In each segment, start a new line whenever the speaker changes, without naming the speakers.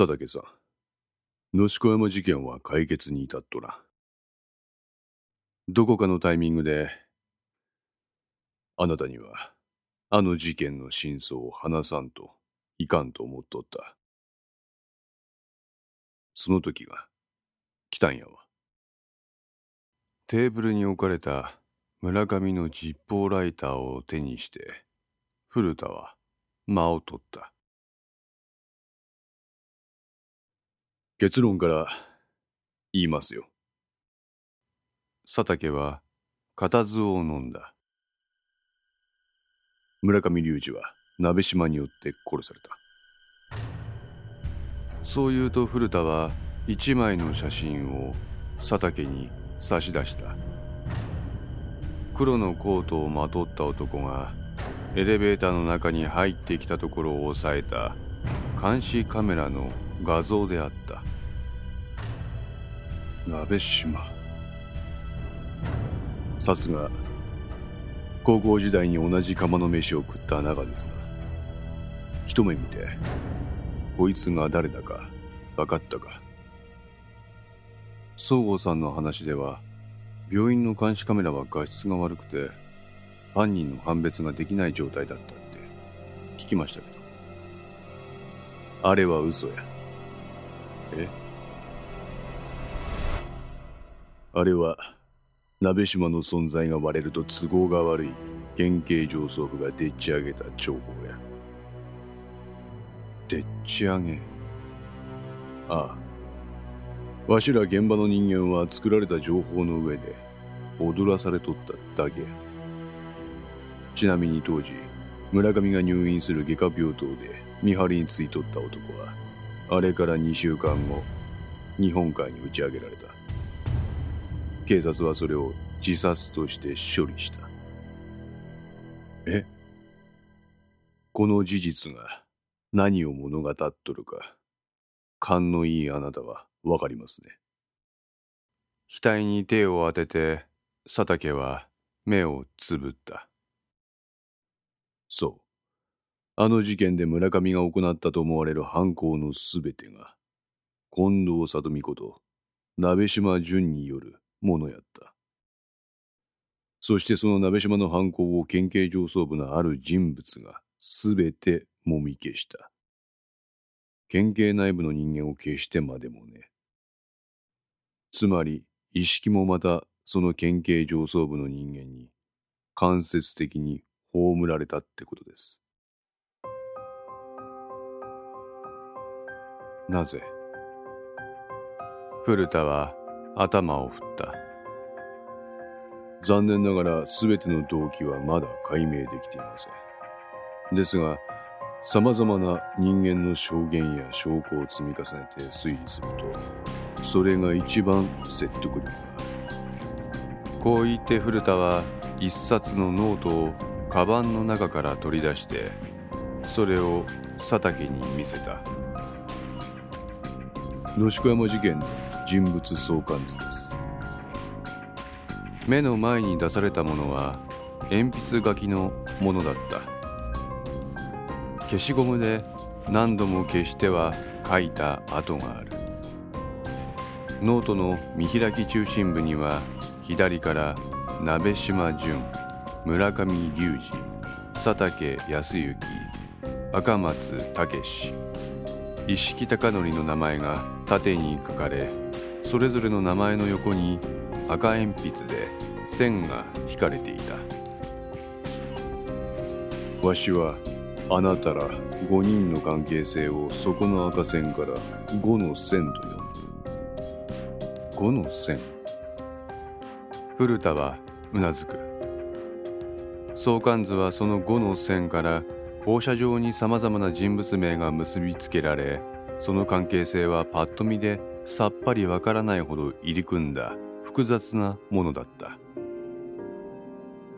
佐竹さん、野宿山事件は解決に至っとら。どこかのタイミングで、あなたには、あの事件の真相を話さんといかんと思っとった。その時が来たんやわ。テーブルに置かれた村上のジッポーライターを手にして古田は間を取った結論から言いますよ。佐竹は固唾を飲んだ。村上隆二は鍋島によって殺された。そう言うと古田は一枚の写真を佐竹に差し出した。黒のコートをまとった男がエレベーターの中に入ってきたところを押さえた監視カメラの画像であった。鍋島。さすが高校時代に同じ釜の飯を食った仲ですな。一目見てこいつが誰だか分かったか。総合さんの話では病院の監視カメラは画質が悪くて犯人の判別ができない状態だったって聞きましたけど。あれは嘘や。え？あれは鍋島の存在が割れると都合が悪い県警上層部がでっち上げた情報や。でっち上げ？ああ。わしら現場の人間は作られた情報の上で踊らされとっただけちなみに当時村上が入院する外科病棟で見張りについとった男はあれから2週間後日本海に打ち上げられた。警察はそれを自殺として処理したえ？この事実が何を物語っとるか勘のいいあなたはわかりますね。額に手を当てて佐竹は目をつぶった。そう。あの事件で村上が行ったと思われる犯行のすべてが、近藤里美子と鍋島淳によるものやった。そしてその鍋島の犯行を県警上層部のある人物がすべてもみ消した。県警内部の人間を消してまでもね。つまり、意識もまたその県警上層部の人間に間接的に葬られたってことです。なぜ？古田は頭を振った。残念ながら全ての動機はまだ解明できていません。ですが、様々な人間の証言や証拠を積み重ねて推理するとそれが一番説得力があるこう言って古田は一冊のノートをカバンの中から取り出してそれを佐竹に見せた野宿山事件の人物相関図です。目の前に出されたものは鉛筆書きのものだった。消しゴムで何度も消しては書いた跡がある。ノートの見開き中心部には左から鍋島淳村上隆二佐竹康之赤松武一色貴則の名前が縦に書かれそれぞれの名前の横に赤鉛筆で線が引かれていた。わしはあなたら5人の関係性をそこの赤線から5の線と呼んで5の線。古田はうなずく。相関図はその5の線から放射状にさまざまな人物名が結びつけられその関係性はパッと見でさっぱりわからないほど入り組んだ複雑なものだった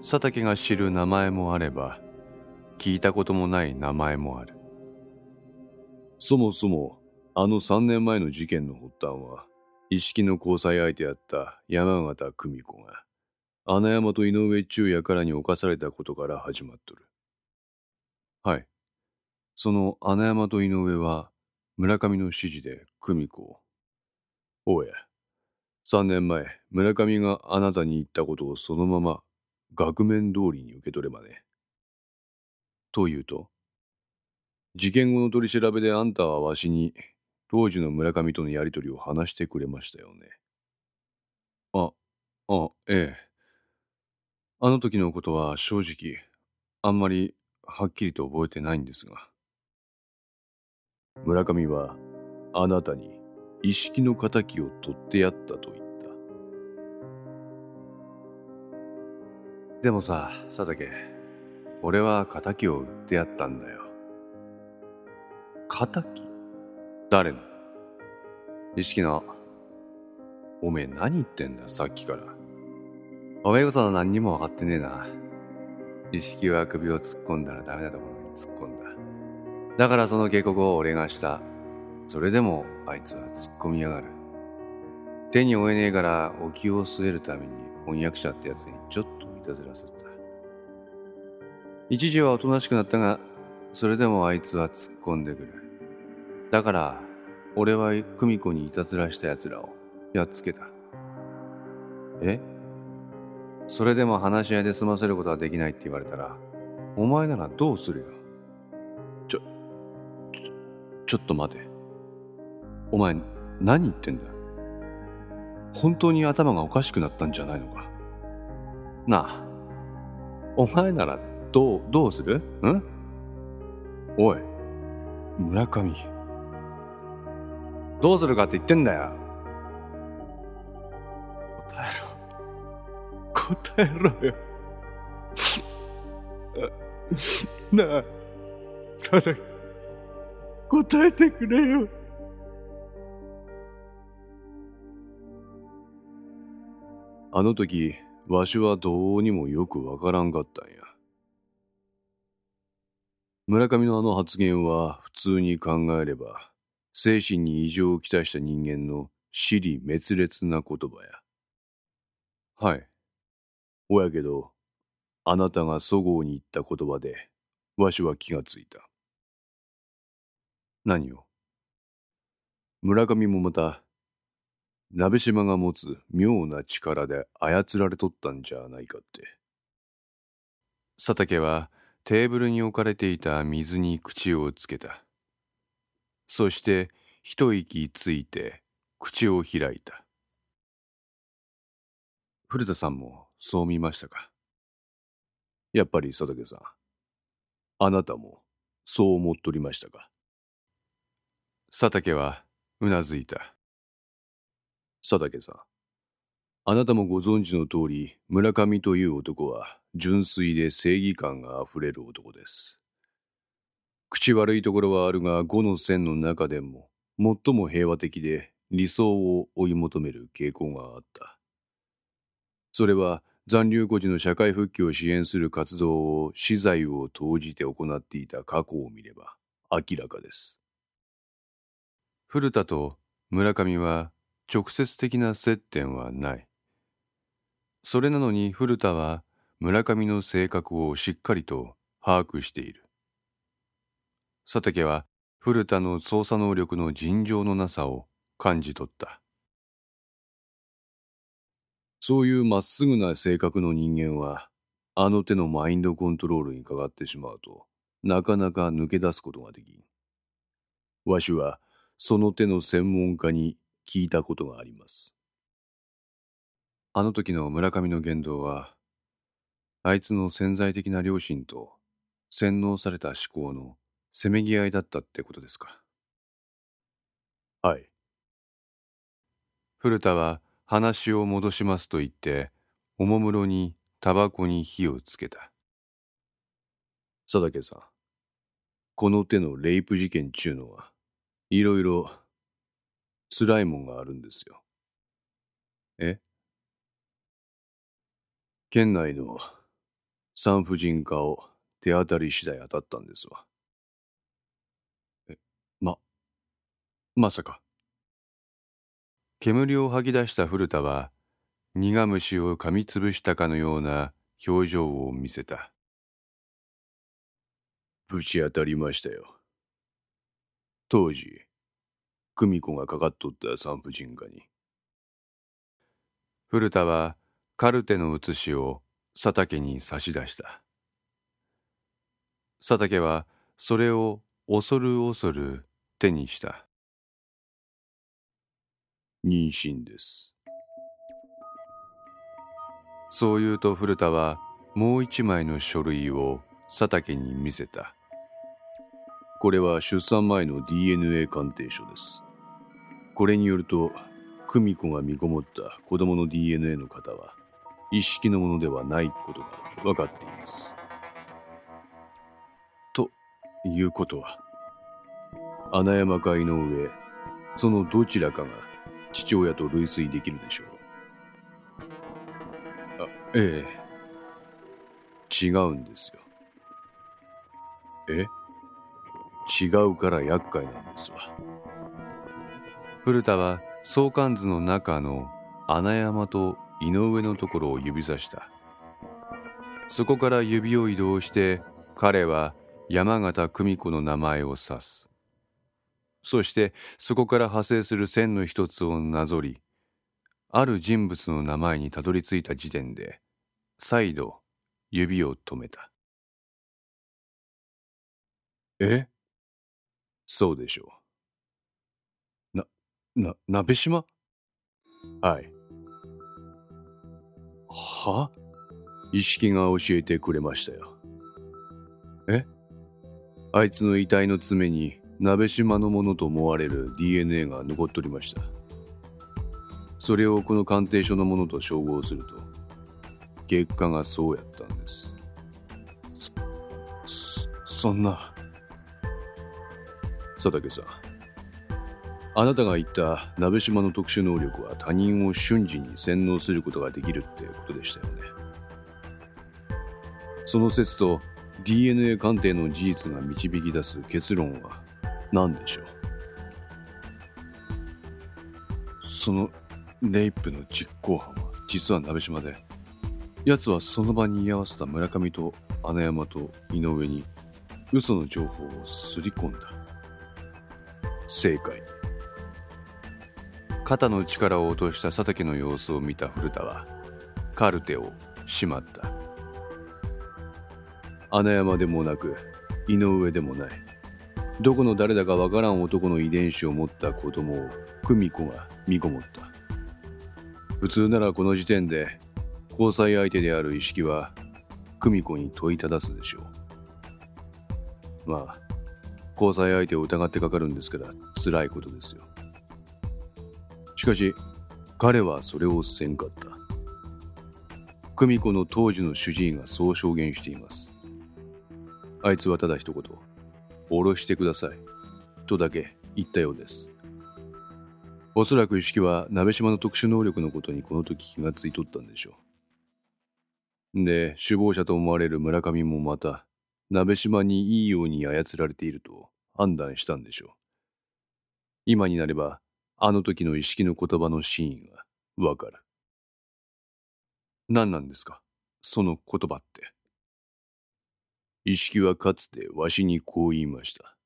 佐竹が知る名前もあれば聞いたこともない名前もある。そもそも、あの3年前の事件の発端は、一式の交際相手やった山形久美子が、穴山と井上忠也からに侵されたことから始まっとる。はい。その穴山と井上は、村上の指示で久美子を。おや、三年前、村上があなたに言ったことをそのまま額面通りに受け取ればね。と言うと、事件後の取り調べであんたはわしに当時の村上とのやりとりを話してくれましたよね。あ、あ、ええ。あの時のことは正直、あんまりはっきりと覚えてないんですが。村上はあなたに意識の敵を取ってやったと言った。でもさ、佐竹、俺は敵を売ってやったんだよ。敵？誰の？意識の。おめえ何言ってんだ、さっきから。おめえこそ何にも分かってねえな。意識は首を突っ込んだらダメなところに突っ込んだ。だからその警告を俺がした。それでもあいつは突っ込みやがる。手に負えねえからお気を据えるために翻訳者ってやつにちょっといたずらせた。一時はおとなしくなったが、それでもあいつは突っ込んでくる。だから、俺は久美子にいたずらした奴らをやっつけた。え？それでも話し合いで済ませることはできないって言われたら、お前ならどうするよ？ちょ、ちょ、ちょっと待て。お前、何言ってんだ本当に頭がおかしくなったんじゃないのか。なあ、お前ならどう、どうする？ん？おい、村上。どうするかって言ってんだよ。答えろ。答えろよ。なあ、さだ、答えてくれよ。あの時、わしはどうにもよくわからんかったんや。村上のあの発言は普通に考えれば、精神に異常をきたした人間の死理滅裂な言葉や。はい。おやけど、あなたがそごうに言った言葉で、わしは気がついた。何を？村上もまた、鍋島が持つ妙な力で操られとったんじゃないかって。佐竹はテーブルに置かれていた水に口をつけた。そして一息ついて口を開いた。古田さんもそう見ましたか？やっぱり佐竹さん、あなたもそう思っとりましたか？佐竹はうなずいた。佐竹さん、あなたもご存知の通り、村上という男は純粋で正義感があふれる男です。口悪いところはあるが、五の線の中でも、最も平和的で理想を追い求める傾向があった。それは残留孤児の社会復帰を支援する活動を資材を投じて行っていた過去を見れば明らかです。古田と村上は直接的な接点はない。それなのに古田は村上の性格をしっかりと把握している。佐竹は古田の捜査能力の尋常のなさを感じ取った。そういうまっすぐな性格の人間は、あの手のマインドコントロールにかかってしまうと、なかなか抜け出すことができん。わしは、その手の専門家に聞いたことがあります。あの時の村上の言動は、あいつの潜在的な良心と洗脳された思考のせめぎ合いだったってことですか？はい。古田は話を戻しますと言って、おもむろにタバコに火をつけた。佐竹さん、この手のレイプ事件ちゅうのは、いろいろ辛いもんがあるんですよ。え？県内の産婦人科を手当たり次第当たったんですわ。え、ま、まさか。煙を吐き出した古田は、苦虫を噛みつぶしたかのような表情を見せた。ぶち当たりましたよ。当時、久美子がかかっとった産婦人科に。
古田はカルテの写しを佐竹に差し出した。佐竹はそれを恐る恐る手にした。
妊娠です。
そう言うと古田はもう一枚の書類を佐竹に見せた。
これは出産前の DNA 鑑定書です。これによると、久美子が身ごもった子供の DNA の方は、一式のものではないことが分かっています。ということは、穴山か井上、そのどちらかが父親と類推できるでしょう。あ、ええ。違うんですよ。え？違うから厄介なんですわ。
古田は相関図の中の穴山と井上のところを指さした。そこから指を移動して彼は山形久美子の名前を指す。そしてそこから派生する線の一つをなぞり、ある人物の名前にたどり着いた時点で、再度指を止めた。
え？そうでしょう。な、な、鍋島？はい。は？意識が教えてくれましたよ。え？あいつの遺体の爪に鍋島のものと思われる DNA が残っとりました。それをこの鑑定書のものと照合すると、結果がそうやったんです。そ、そんな。佐竹さん。あなたが言った鍋島の特殊能力は他人を瞬時に洗脳することができるってことでしたよね。その説と DNA 鑑定の事実が導き出す結論は何でしょう？そのレイプの実行犯は実は鍋島で奴はその場に居合わせた村上と穴山と井上に嘘の情報をすり込んだ。正解。
肩の力を落とした佐竹の様子を見た古田はカルテをしまった。
穴山でもなく井上でもない。どこの誰だかわからん男の遺伝子を持った子供を久美子が身ごもった。普通ならこの時点で交際相手である意識は久美子に問いただすでしょう。まあ交際相手を疑ってかかるんですから辛いことですよ。しかし彼はそれをせんかった。久美子の当時の主治医がそう証言しています。あいつはただ一言下ろしてくださいとだけ言ったようです。おそらく意識は鍋島の特殊能力のことにこの時気がついとったんでしょう。で首謀者と思われる村上もまた鍋島にいいように操られていると判断したんでしょう。今になればあの時の意識の言葉の真意がわかる。何なんですか？その言葉って。意識はかつてわしにこう言いました。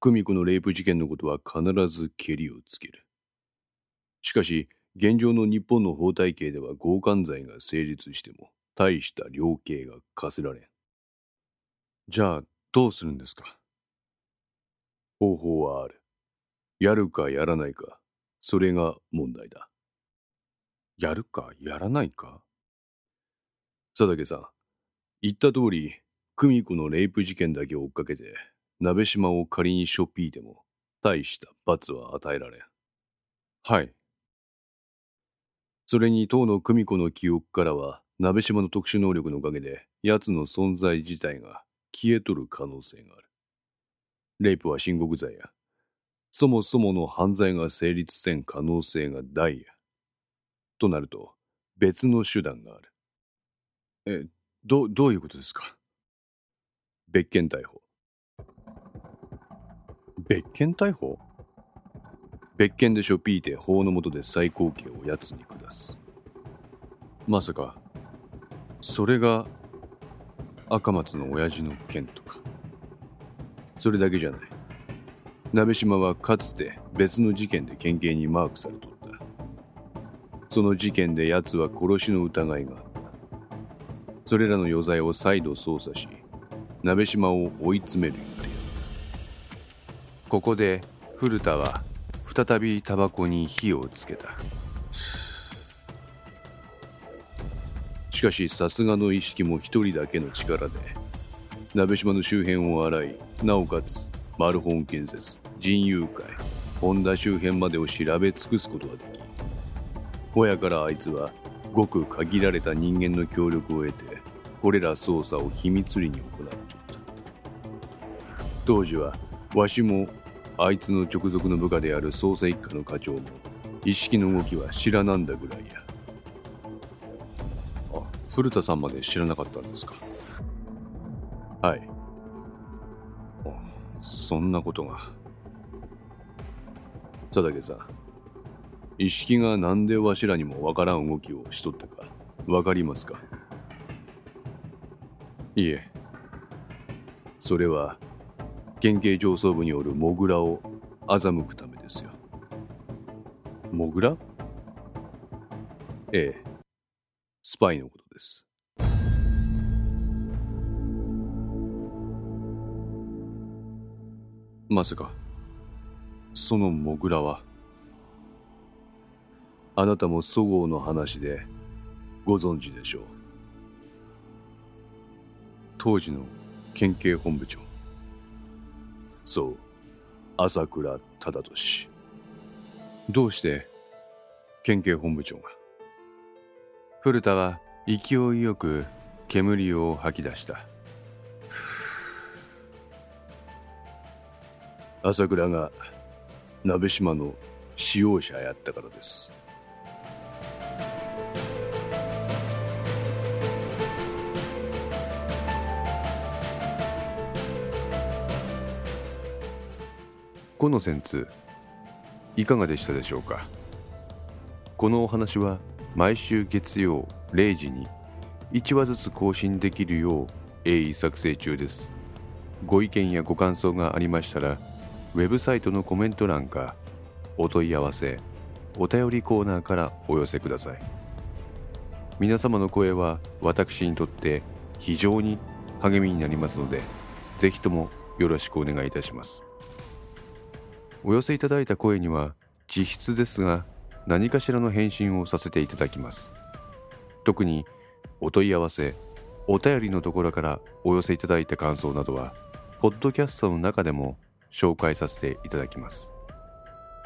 久美子のレイプ事件のことは必ずけりをつける。しかし、現状の日本の法体系では強姦罪が成立しても、大した量刑が課せられん。じゃあ、どうするんですか？方法はある。やるかやらないか、それが問題だ。
やるかやらないか？
佐竹さん、言った通り、久美子のレイプ事件だけ追っかけて、鍋島を仮にしょっぴいても、大した罰は与えられん。
はい。
それに当の久美子の記憶からは、鍋島の特殊能力のおかげで、奴の存在自体が消えとる可能性がある。レイプは申告罪や。そもそもの犯罪が成立せん可能性が大や。となると、別の手段がある。
え、ど、どういうことですか？
別件逮捕。
別件逮捕？
別件でしょぴいて法の下で最高刑を奴に下す。
まさか、それが赤松の親父の件とか。
それだけじゃない。鍋島はかつて別の事件で県警にマークされとった。その事件で奴は殺しの疑いがあった。それらの余罪を再度捜査し鍋島を追い詰める予定だった。ここで古田は再びタバコに火をつけた。しかしさすがの意識も一人だけの力で鍋島の周辺を洗いなおかつマルホン建設。人友会。本田周辺までを調べ尽くすことができほやからあいつはごく限られた人間の協力を得てこれら捜査を秘密裏に行っていた。当時はわしもあいつの直属の部下である捜査一課の課長も意識の動きは知らなんだぐらいや。あ古田さんまで知らなかったんですか？はい。そんなことが。佐竹さ。ん意識がなんでわしらにもわからん動きをしとったか。わかりますか？いえ。それは県警上層部によるモグラを欺くためですよ。モグラ？ええ。スパイのことです。まさかそのモグラはあなたもそごうの話でご存知でしょう。当時の県警本部長。そう朝倉忠俊どうして県警本部長が？
古田は勢いよく煙を吐き出した。
朝倉が鍋島の使用者やったからです。
このンツいかがでしたでしょうか？このお話は毎週月曜0時に1話ずつ更新できるよう鋭意作成中です。ご意見やご感想がありましたらウェブサイトのコメント欄かお問い合わせお便りコーナーからお寄せください。皆様の声は私にとって非常に励みになりますのでぜひともよろしくお願いいたします。お寄せいただいた声には実質ですが何かしらの返信をさせていただきます。特にお問い合わせお便りのところからお寄せいただいた感想などはポッドキャストの中でも紹介させていただきます。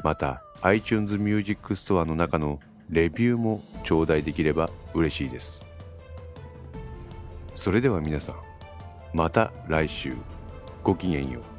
また iTunes Music Store の中のレビューも頂戴できれば嬉しいです。それでは皆さんまた来週。ごきげんよう。